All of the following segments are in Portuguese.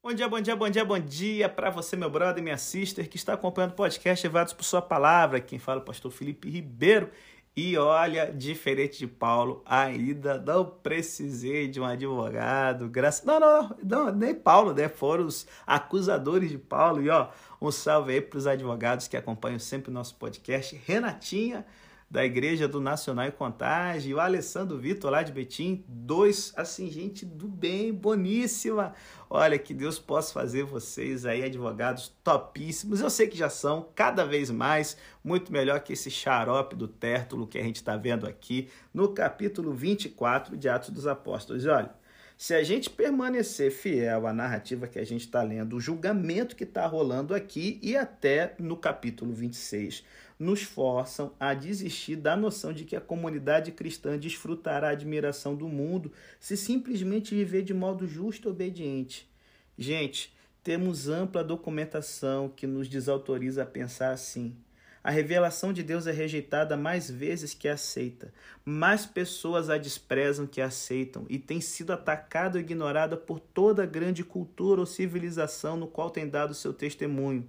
Bom dia, bom dia, bom dia, bom dia para você, meu brother minha sister, que está acompanhando o podcast Levados por Sua Palavra. Quem fala é o pastor Felipe Ribeiro. E olha, diferente de Paulo, ainda não precisei de um advogado. Graças. Não, não, não, nem Paulo, né? Foram os acusadores de Paulo. E ó, um salve aí para os advogados que acompanham sempre o nosso podcast. Renatinha da Igreja do Nacional e Contagem, o Alessandro Vitor lá de Betim, dois, assim, gente do bem, boníssima. Olha, que Deus possa fazer vocês aí, advogados topíssimos. Eu sei que já são, cada vez mais, muito melhor que esse xarope do Tértulo que a gente está vendo aqui no capítulo 24 de Atos dos Apóstolos. E olha, se a gente permanecer fiel à narrativa que a gente está lendo, o julgamento que está rolando aqui e até no capítulo 26, nos forçam a desistir da noção de que a comunidade cristã desfrutará a admiração do mundo se simplesmente viver de modo justo e obediente. Gente, temos ampla documentação que nos desautoriza a pensar assim. A revelação de Deus é rejeitada mais vezes que aceita. Mais pessoas a desprezam que aceitam e tem sido atacada ou ignorada por toda a grande cultura ou civilização no qual tem dado seu testemunho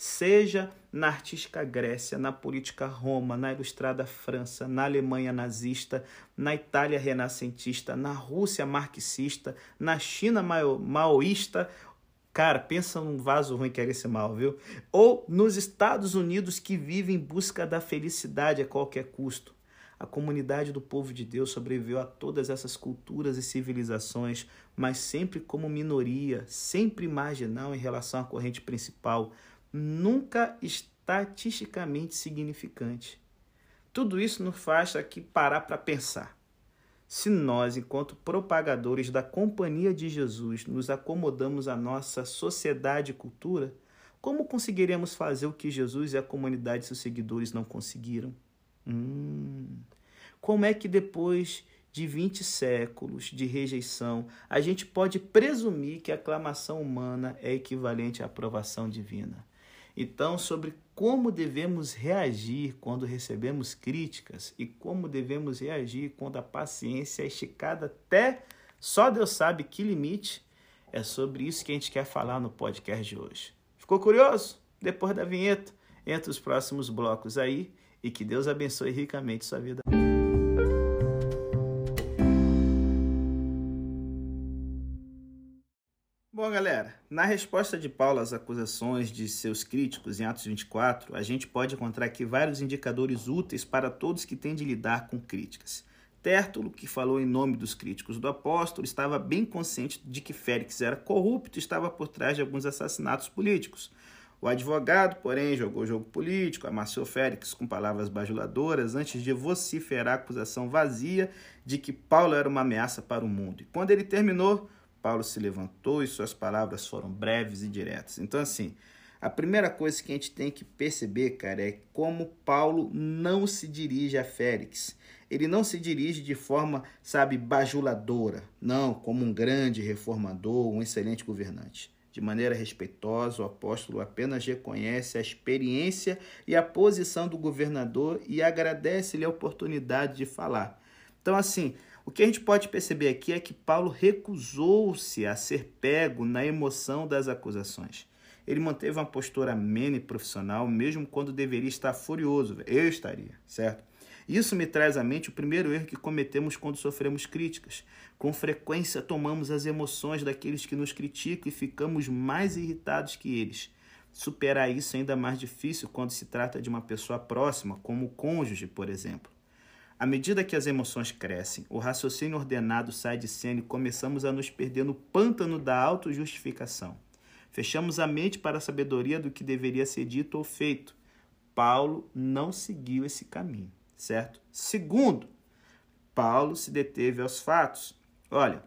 seja na artística Grécia, na política Roma, na ilustrada França, na Alemanha nazista, na Itália renascentista, na Rússia marxista, na China maoísta. Cara, pensa num vaso ruim que era esse mal, viu? Ou nos Estados Unidos que vive em busca da felicidade a qualquer custo. A comunidade do povo de Deus sobreviveu a todas essas culturas e civilizações, mas sempre como minoria, sempre marginal em relação à corrente principal, nunca estatisticamente significante. Tudo isso nos faz aqui parar para pensar. Se nós, enquanto propagadores da Companhia de Jesus, nos acomodamos à nossa sociedade e cultura, como conseguiremos fazer o que Jesus e a comunidade de seus seguidores não conseguiram? Hum, como é que depois de 20 séculos de rejeição, a gente pode presumir que a aclamação humana é equivalente à aprovação divina? Então, sobre como devemos reagir quando recebemos críticas e como devemos reagir quando a paciência é esticada até só Deus sabe que limite, é sobre isso que a gente quer falar no podcast de hoje. Ficou curioso? Depois da vinheta, entre os próximos blocos aí e que Deus abençoe ricamente sua vida. Na resposta de Paulo às acusações de seus críticos em Atos 24, a gente pode encontrar aqui vários indicadores úteis para todos que têm de lidar com críticas. Tértulo, que falou em nome dos críticos do apóstolo, estava bem consciente de que Félix era corrupto e estava por trás de alguns assassinatos políticos. O advogado, porém, jogou jogo político, amassou Félix com palavras bajuladoras antes de vociferar a acusação vazia de que Paulo era uma ameaça para o mundo. E quando ele terminou, Paulo se levantou e suas palavras foram breves e diretas. Então, assim, a primeira coisa que a gente tem que perceber, cara, é como Paulo não se dirige a Félix. Ele não se dirige de forma, sabe, bajuladora, não, como um grande reformador, um excelente governante. De maneira respeitosa, o apóstolo apenas reconhece a experiência e a posição do governador e agradece-lhe a oportunidade de falar. Então, assim, o que a gente pode perceber aqui é que Paulo recusou-se a ser pego na emoção das acusações. Ele manteve uma postura amena e profissional, mesmo quando deveria estar furioso. Eu estaria, certo? Isso me traz à mente o primeiro erro que cometemos quando sofremos críticas. Com frequência tomamos as emoções daqueles que nos criticam e ficamos mais irritados que eles. Superar isso é ainda mais difícil quando se trata de uma pessoa próxima, como o cônjuge, por exemplo. À medida que as emoções crescem, o raciocínio ordenado sai de cena e começamos a nos perder no pântano da autojustificação. Fechamos a mente para a sabedoria do que deveria ser dito ou feito. Paulo não seguiu esse caminho, certo? Segundo, Paulo se deteve aos fatos. Olha,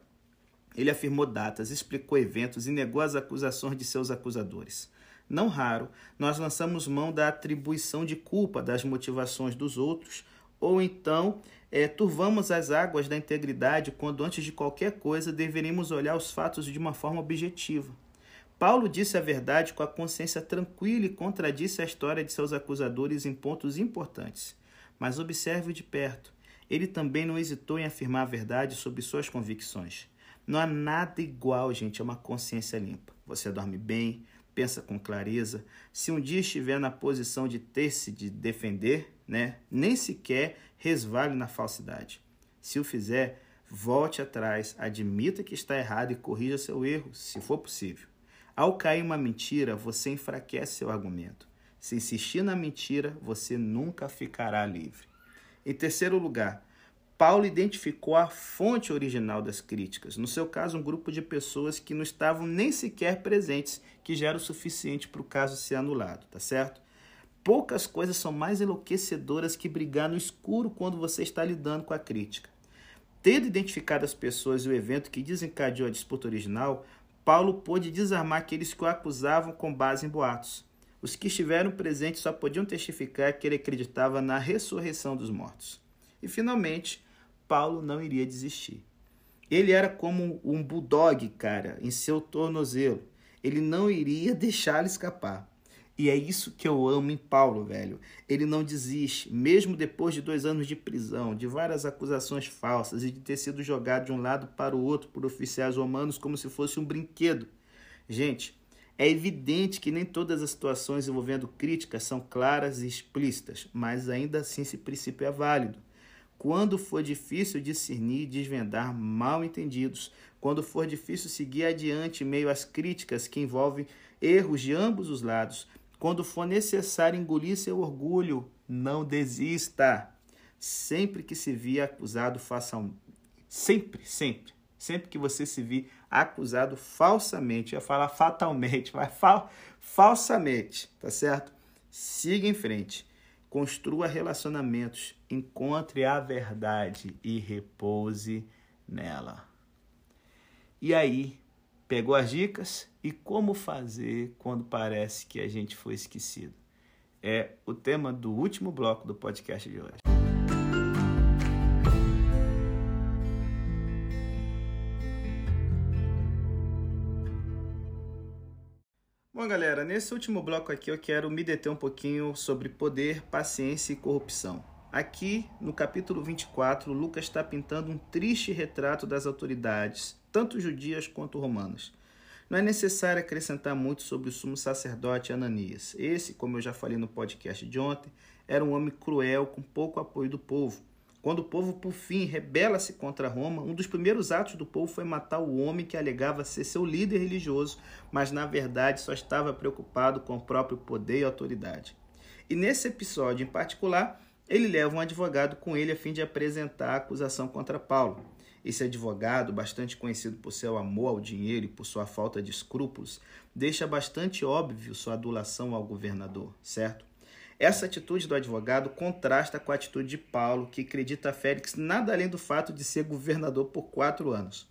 ele afirmou datas, explicou eventos e negou as acusações de seus acusadores. Não raro, nós lançamos mão da atribuição de culpa das motivações dos outros ou então é, turvamos as águas da integridade quando, antes de qualquer coisa, deveríamos olhar os fatos de uma forma objetiva. Paulo disse a verdade com a consciência tranquila e contradisse a história de seus acusadores em pontos importantes. Mas observe de perto. Ele também não hesitou em afirmar a verdade sobre suas convicções. Não há nada igual, gente, a uma consciência limpa. você dorme bem, pensa com clareza. Se um dia estiver na posição de ter-se de defender, né, nem sequer resvale na falsidade. Se o fizer, volte atrás, admita que está errado e corrija seu erro, se for possível. Ao cair uma mentira, você enfraquece seu argumento. Se insistir na mentira, você nunca ficará livre. Em terceiro lugar, Paulo identificou a fonte original das críticas, no seu caso, um grupo de pessoas que não estavam nem sequer presentes, que já era o suficiente para o caso ser anulado, tá certo? Poucas coisas são mais enlouquecedoras que brigar no escuro quando você está lidando com a crítica. Tendo identificado as pessoas e o evento que desencadeou a disputa original, Paulo pôde desarmar aqueles que o acusavam com base em boatos. Os que estiveram presentes só podiam testificar que ele acreditava na ressurreição dos mortos. E finalmente, Paulo não iria desistir. Ele era como um bulldog, cara, em seu tornozelo. Ele não iria deixá-lo escapar. E é isso que eu amo em Paulo, velho. Ele não desiste, mesmo depois de dois anos de prisão, de várias acusações falsas e de ter sido jogado de um lado para o outro por oficiais romanos como se fosse um brinquedo. Gente, é evidente que nem todas as situações envolvendo críticas são claras e explícitas, mas ainda assim esse princípio é válido quando for difícil discernir e desvendar mal entendidos, quando for difícil seguir adiante meio às críticas que envolvem erros de ambos os lados, quando for necessário engolir seu orgulho, não desista. Sempre que se vir acusado, faça um. Sempre, sempre. Sempre que você se vir acusado falsamente, eu ia falar fatalmente, mas fal falsamente, tá certo? Siga em frente. Construa relacionamentos, encontre a verdade e repouse nela. E aí, pegou as dicas e como fazer quando parece que a gente foi esquecido? É o tema do último bloco do podcast de hoje. Bom, galera, nesse último bloco aqui eu quero me deter um pouquinho sobre poder, paciência e corrupção. Aqui, no capítulo 24, Lucas está pintando um triste retrato das autoridades, tanto judias quanto romanas. Não é necessário acrescentar muito sobre o sumo sacerdote Ananias. Esse, como eu já falei no podcast de ontem, era um homem cruel com pouco apoio do povo. Quando o povo, por fim, rebela-se contra Roma, um dos primeiros atos do povo foi matar o homem que alegava ser seu líder religioso, mas na verdade só estava preocupado com o próprio poder e autoridade. E nesse episódio em particular, ele leva um advogado com ele a fim de apresentar a acusação contra Paulo. Esse advogado, bastante conhecido por seu amor ao dinheiro e por sua falta de escrúpulos, deixa bastante óbvio sua adulação ao governador, certo? Essa atitude do advogado contrasta com a atitude de Paulo, que acredita a Félix nada além do fato de ser governador por quatro anos.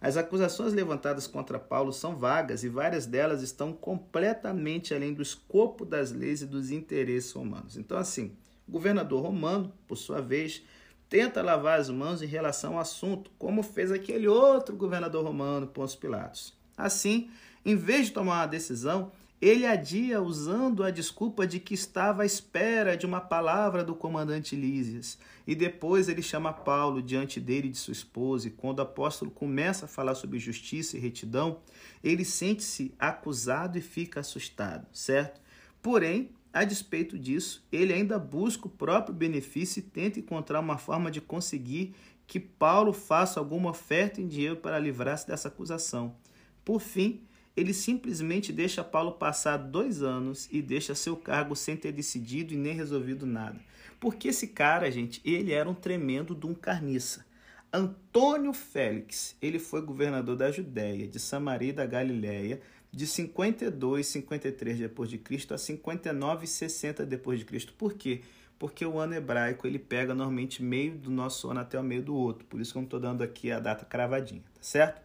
As acusações levantadas contra Paulo são vagas e várias delas estão completamente além do escopo das leis e dos interesses romanos. Então, assim, o governador romano, por sua vez, tenta lavar as mãos em relação ao assunto, como fez aquele outro governador romano, Pôncio Pilatos. Assim, em vez de tomar uma decisão, ele adia usando a desculpa de que estava à espera de uma palavra do comandante Lísias. E depois ele chama Paulo diante dele e de sua esposa, e quando o apóstolo começa a falar sobre justiça e retidão, ele sente-se acusado e fica assustado, certo? Porém, a despeito disso, ele ainda busca o próprio benefício e tenta encontrar uma forma de conseguir que Paulo faça alguma oferta em dinheiro para livrar-se dessa acusação. Por fim, ele simplesmente deixa Paulo passar dois anos e deixa seu cargo sem ter decidido e nem resolvido nada. Porque esse cara, gente, ele era um tremendo de um carniça. Antônio Félix, ele foi governador da Judéia, de Samaria e da Galiléia, de 52, 53 depois de Cristo a 59 e 60 depois de Cristo. Por quê? Porque o ano hebraico ele pega normalmente meio do nosso ano até o meio do outro. Por isso que eu estou dando aqui a data cravadinha, tá certo?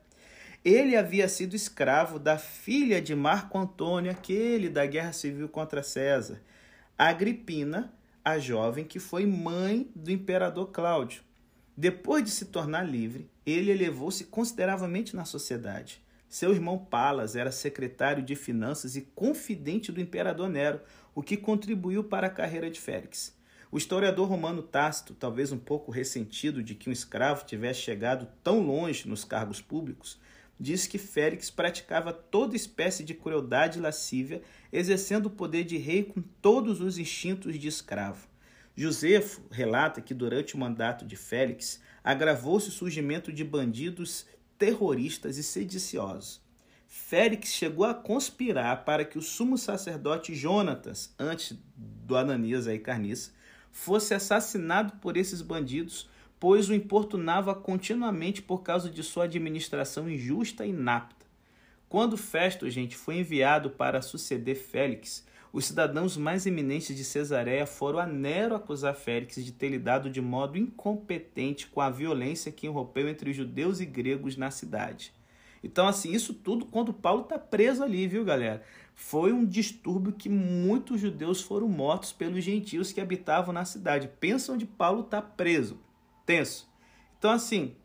Ele havia sido escravo da filha de Marco Antônio, aquele da guerra civil contra César, Agripina, a jovem que foi mãe do imperador Cláudio. Depois de se tornar livre, ele elevou-se consideravelmente na sociedade. Seu irmão Palas era secretário de finanças e confidente do imperador Nero, o que contribuiu para a carreira de Félix. O historiador romano Tácito, talvez um pouco ressentido de que um escravo tivesse chegado tão longe nos cargos públicos, diz que Félix praticava toda espécie de crueldade lascívia, exercendo o poder de rei com todos os instintos de escravo. Josefo relata que durante o mandato de Félix agravou-se o surgimento de bandidos terroristas e sediciosos. Félix chegou a conspirar para que o sumo sacerdote Jonatas, antes do Ananias aí carniça, fosse assassinado por esses bandidos, pois o importunava continuamente por causa de sua administração injusta e inapta. Quando Festo, gente, foi enviado para suceder Félix, os cidadãos mais eminentes de Cesareia foram a Nero acusar Félix de ter lidado de modo incompetente com a violência que irrompeu entre judeus e gregos na cidade. Então, assim, isso tudo quando Paulo está preso ali, viu, galera? Foi um distúrbio que muitos judeus foram mortos pelos gentios que habitavam na cidade. Pensa onde Paulo está preso. Tenso. Então, assim,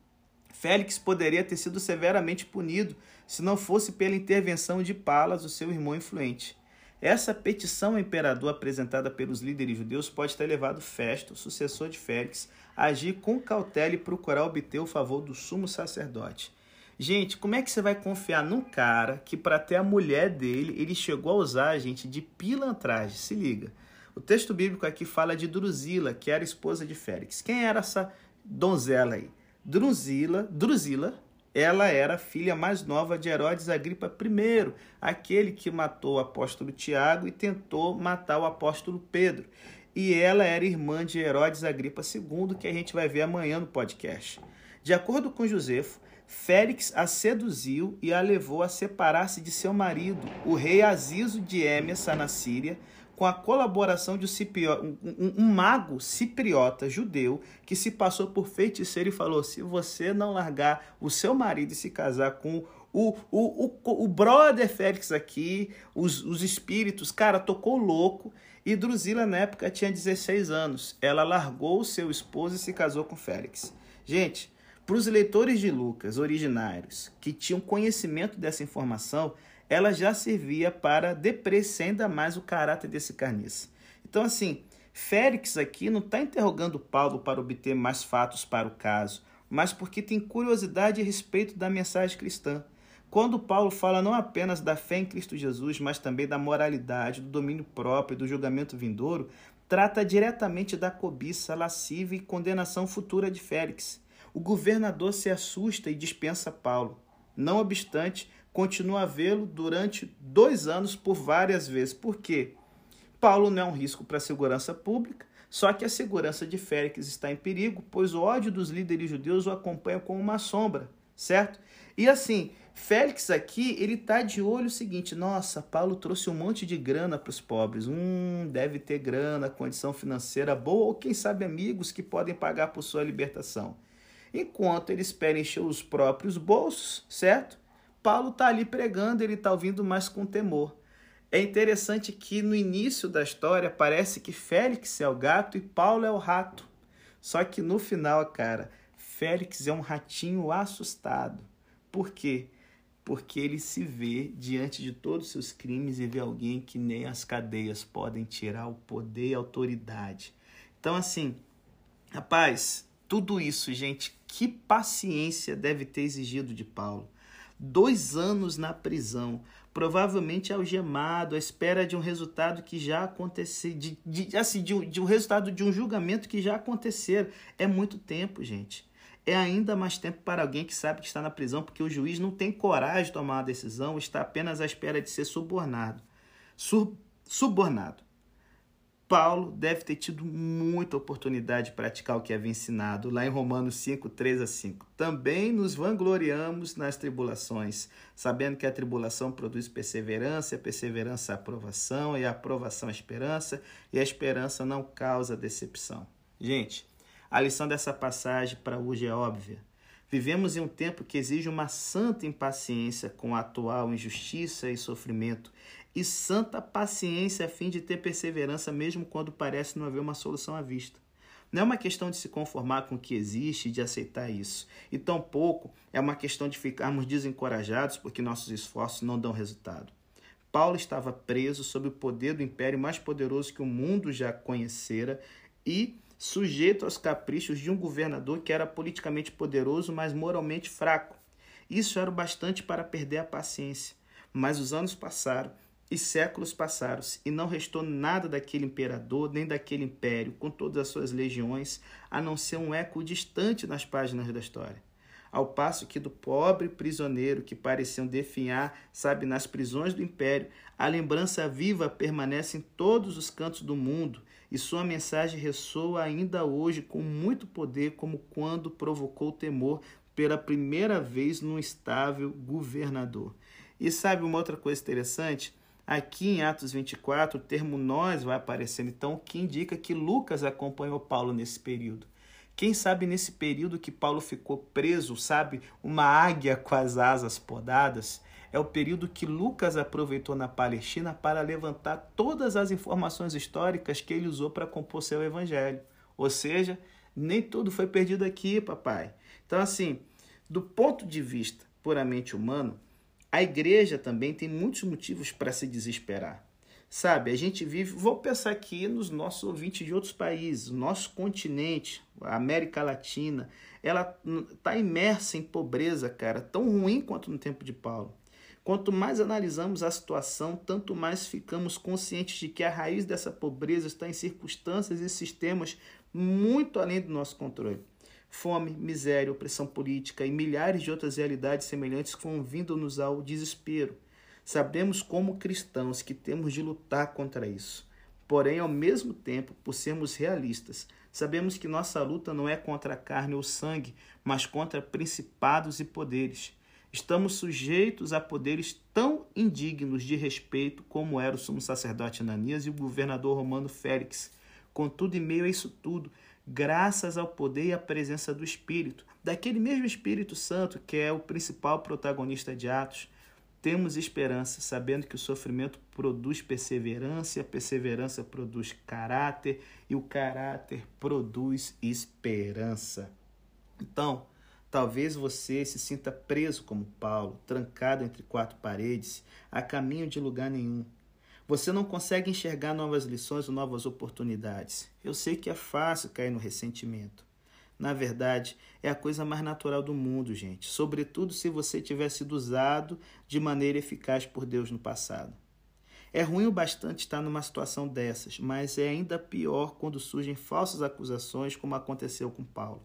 Félix poderia ter sido severamente punido se não fosse pela intervenção de Palas, o seu irmão influente. Essa petição ao imperador apresentada pelos líderes judeus pode ter levado Festo, sucessor de Félix, a agir com cautela e procurar obter o favor do sumo sacerdote. Gente, como é que você vai confiar num cara que, para ter a mulher dele, ele chegou a usar, gente, de pilantragem? Se liga. O texto bíblico aqui fala de Drusila, que era esposa de Félix. Quem era essa donzela aí? Drusila, Drusila, ela era filha mais nova de Herodes Agripa I, aquele que matou o apóstolo Tiago e tentou matar o apóstolo Pedro. E ela era irmã de Herodes Agripa II, que a gente vai ver amanhã no podcast. De acordo com Josefo, Félix a seduziu e a levou a separar-se de seu marido, o rei Azizo de Émesa, na Síria, com a colaboração de um, um, um, mago cipriota judeu que se passou por feiticeiro e falou: se você não largar o seu marido e se casar com o, o, o, o brother Félix aqui, os, os espíritos, cara, tocou louco. E Drusila, na época, tinha 16 anos. Ela largou o seu esposo e se casou com Félix. Gente, para os leitores de Lucas originários que tinham conhecimento dessa informação, ela já servia para depreciar ainda mais o caráter desse carniça. Então, assim, Félix aqui não está interrogando Paulo para obter mais fatos para o caso, mas porque tem curiosidade a respeito da mensagem cristã. Quando Paulo fala não apenas da fé em Cristo Jesus, mas também da moralidade, do domínio próprio, do julgamento vindouro, trata diretamente da cobiça, lasciva e condenação futura de Félix. O governador se assusta e dispensa Paulo. Não obstante, continua a vê-lo durante dois anos por várias vezes. Por quê? Paulo não é um risco para a segurança pública, só que a segurança de Félix está em perigo, pois o ódio dos líderes judeus o acompanha como uma sombra, certo? E assim, Félix aqui, ele está de olho o seguinte, nossa, Paulo trouxe um monte de grana para os pobres. Hum, deve ter grana, condição financeira boa, ou quem sabe amigos que podem pagar por sua libertação enquanto ele espera encher os próprios bolsos, certo? Paulo está ali pregando, ele está ouvindo mais com temor. É interessante que no início da história parece que Félix é o gato e Paulo é o rato. Só que no final, cara, Félix é um ratinho assustado. Por quê? Porque ele se vê diante de todos os seus crimes e vê alguém que nem as cadeias podem tirar o poder e a autoridade. Então, assim, rapaz, tudo isso, gente, que paciência deve ter exigido de Paulo. Dois anos na prisão, provavelmente algemado, à espera de um resultado que já aconteceu, de, de, assim, de, de um resultado de um julgamento que já aconteceu. É muito tempo, gente. É ainda mais tempo para alguém que sabe que está na prisão, porque o juiz não tem coragem de tomar uma decisão, está apenas à espera de ser subornado. Sur, subornado. Paulo deve ter tido muita oportunidade de praticar o que havia ensinado lá em Romanos 5, 3 a 5. Também nos vangloriamos nas tribulações, sabendo que a tribulação produz perseverança, a perseverança a aprovação, e a aprovação a esperança, e a esperança não causa decepção. Gente, a lição dessa passagem para hoje é óbvia. Vivemos em um tempo que exige uma santa impaciência com a atual injustiça e sofrimento e santa paciência a fim de ter perseverança mesmo quando parece não haver uma solução à vista. Não é uma questão de se conformar com o que existe e de aceitar isso. E tampouco é uma questão de ficarmos desencorajados porque nossos esforços não dão resultado. Paulo estava preso sob o poder do império mais poderoso que o mundo já conhecera e sujeito aos caprichos de um governador que era politicamente poderoso, mas moralmente fraco. Isso era o bastante para perder a paciência. Mas os anos passaram e séculos passaram-se, e não restou nada daquele imperador, nem daquele império, com todas as suas legiões, a não ser um eco distante nas páginas da história. Ao passo que do pobre prisioneiro que pareciam definhar, sabe, nas prisões do império, a lembrança viva permanece em todos os cantos do mundo, e sua mensagem ressoa ainda hoje com muito poder, como quando provocou temor pela primeira vez num estável governador. E sabe uma outra coisa interessante? Aqui em Atos 24, o termo nós vai aparecendo, então, o que indica que Lucas acompanhou Paulo nesse período. Quem sabe nesse período que Paulo ficou preso, sabe, uma águia com as asas podadas, é o período que Lucas aproveitou na Palestina para levantar todas as informações históricas que ele usou para compor seu evangelho. Ou seja, nem tudo foi perdido aqui, papai. Então, assim, do ponto de vista puramente humano, a igreja também tem muitos motivos para se desesperar. Sabe, a gente vive, vou pensar aqui nos nossos ouvintes de outros países, nosso continente, a América Latina, ela está imersa em pobreza, cara, tão ruim quanto no tempo de Paulo. Quanto mais analisamos a situação, tanto mais ficamos conscientes de que a raiz dessa pobreza está em circunstâncias e sistemas muito além do nosso controle. Fome, miséria, opressão política e milhares de outras realidades semelhantes convidam-nos ao desespero. Sabemos, como cristãos, que temos de lutar contra isso. Porém, ao mesmo tempo, por sermos realistas, sabemos que nossa luta não é contra a carne ou sangue, mas contra principados e poderes. Estamos sujeitos a poderes tão indignos de respeito como era o sumo sacerdote Ananias e o governador romano Félix. Contudo, em meio a isso tudo, graças ao poder e à presença do Espírito, daquele mesmo Espírito Santo que é o principal protagonista de Atos, temos esperança, sabendo que o sofrimento produz perseverança, a perseverança produz caráter e o caráter produz esperança. Então, talvez você se sinta preso como Paulo, trancado entre quatro paredes, a caminho de lugar nenhum. Você não consegue enxergar novas lições ou novas oportunidades. Eu sei que é fácil cair no ressentimento. Na verdade, é a coisa mais natural do mundo, gente. Sobretudo se você tiver sido usado de maneira eficaz por Deus no passado. É ruim o bastante estar numa situação dessas, mas é ainda pior quando surgem falsas acusações, como aconteceu com Paulo.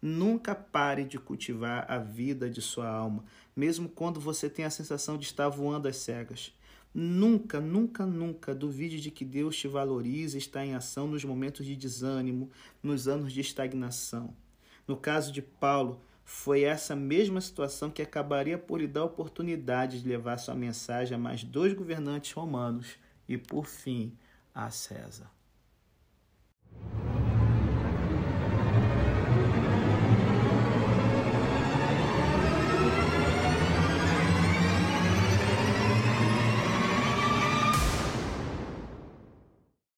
Nunca pare de cultivar a vida de sua alma, mesmo quando você tem a sensação de estar voando às cegas. Nunca, nunca, nunca duvide de que Deus te valoriza e está em ação nos momentos de desânimo, nos anos de estagnação. No caso de Paulo, foi essa mesma situação que acabaria por lhe dar a oportunidade de levar sua mensagem a mais dois governantes romanos e, por fim, a César.